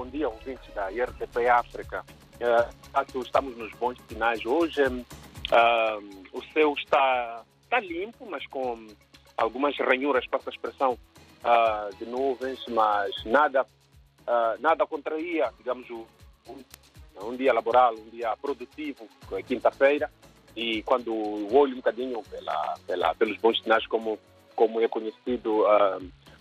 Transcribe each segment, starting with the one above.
bom dia, ouvintes da IRTP África. Uh, estamos nos bons sinais. Hoje uh, o céu está, está limpo, mas com algumas ranhuras, passa a expressão, uh, de nuvens, mas nada, uh, nada contraria, digamos, o, um dia laboral, um dia produtivo, é quinta-feira, e quando olho um bocadinho pela, pela, pelos bons sinais, como, como é conhecido,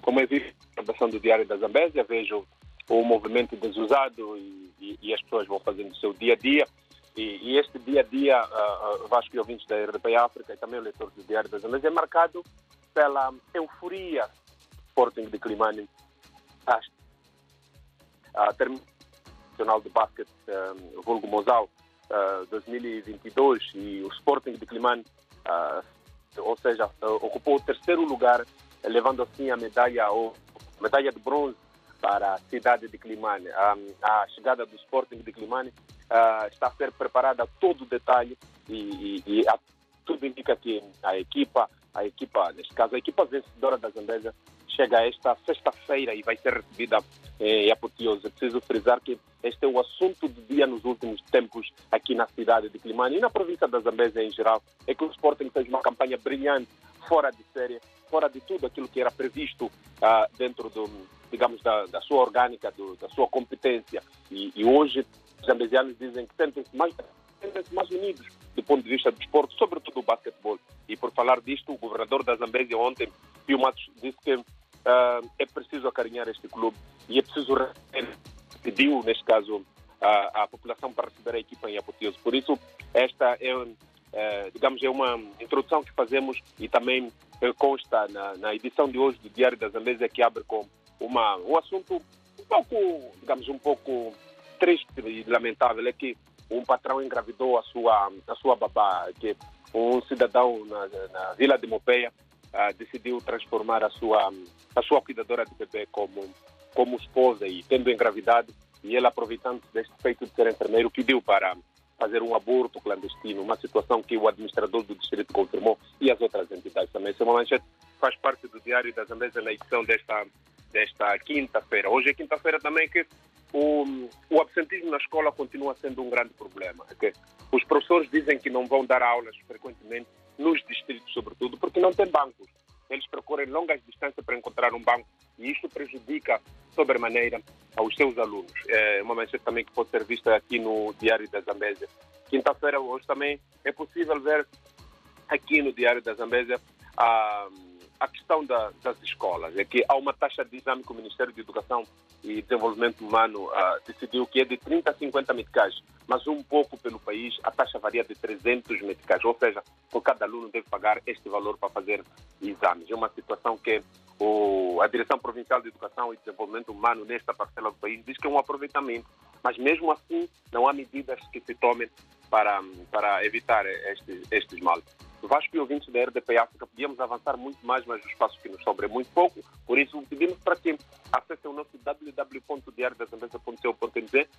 como é visto a do Diário da Zambésia, vejo o movimento desusado e, e, e, as pessoas vão fazendo o seu dia a dia. E, e este dia a dia, uh, Vasco e ouvintes da RDP África e também o leitor do Diário da Zambésia, é marcado pela euforia Sporting de Climane a termo nacional de basquete um, vulgo Mosal uh, 2022 e o Sporting de Climane, uh, ou seja, ocupou o terceiro lugar, levando assim a medalha ou medalha de bronze para a cidade de Climane. A chegada do Sporting de Climane uh, está a ser preparada a todo detalhe e, e, e a, tudo indica que a equipa, a equipa, neste caso, a equipa vencedora da Zambésia chega esta sexta-feira e vai ser recebida eh, em apoteose. É preciso frisar que este é o assunto do dia nos últimos tempos aqui na cidade de Climane e na província da Zambésia em geral, é que o Sporting fez uma campanha brilhante, fora de série, fora de tudo aquilo que era previsto ah, dentro do, digamos, da, da sua orgânica, do, da sua competência. E, e hoje os zambesianos dizem que sentem-se mais, sentem mais unidos do ponto de vista do esporte, sobretudo o basquetebol. E por falar disto, o governador da Zambésia ontem, Pio Matos, disse que uh, é preciso acarinhar este clube e é preciso pediu, neste caso, a, a população para receber a equipa em apoteose. Por isso, esta é, é, digamos, é uma introdução que fazemos e também consta na, na edição de hoje do Diário da Zambésia que abre com uma, um assunto um pouco, digamos, um pouco triste e lamentável, é que um patrão engravidou a sua, a sua babá, que um cidadão na, na Vila de Mopeia uh, decidiu transformar a sua, a sua cuidadora de bebê como, como esposa e tendo engravidado, e ele aproveitando deste feito de ser enfermeiro, pediu para fazer um aborto clandestino, uma situação que o administrador do distrito confirmou e as outras entidades também. Essa manchete faz parte do Diário da Zambésia na edição desta, desta quinta-feira. Hoje é quinta-feira também que o, o absentismo na escola continua sendo um grande problema. Okay? Os professores dizem que não vão dar aulas frequentemente nos distritos, sobretudo, porque não tem bancos. Eles procuram longas distâncias para encontrar um banco e isso prejudica sobremaneira aos seus alunos. É uma mensagem também que pode ser vista aqui no Diário da Zambésia. Quinta-feira, hoje também é possível ver aqui no Diário da Zambésia a a questão da, das escolas é que há uma taxa de exame que o Ministério de Educação e Desenvolvimento Humano uh, decidiu que é de 30 a 50 meticais, mas um pouco pelo país a taxa varia de 300 meticais, ou seja, por cada aluno deve pagar este valor para fazer exames. É uma situação que o, a Direção Provincial de Educação e Desenvolvimento Humano nesta parcela do país diz que é um aproveitamento, mas mesmo assim não há medidas que se tomem para, para evitar estes, estes males. Vasco e ouvintes da RDP África, podíamos avançar muito mais, mas o espaço que nos sobra é muito pouco. Por isso, pedimos para que acessem o nosso www.diariodazambesa.co.nz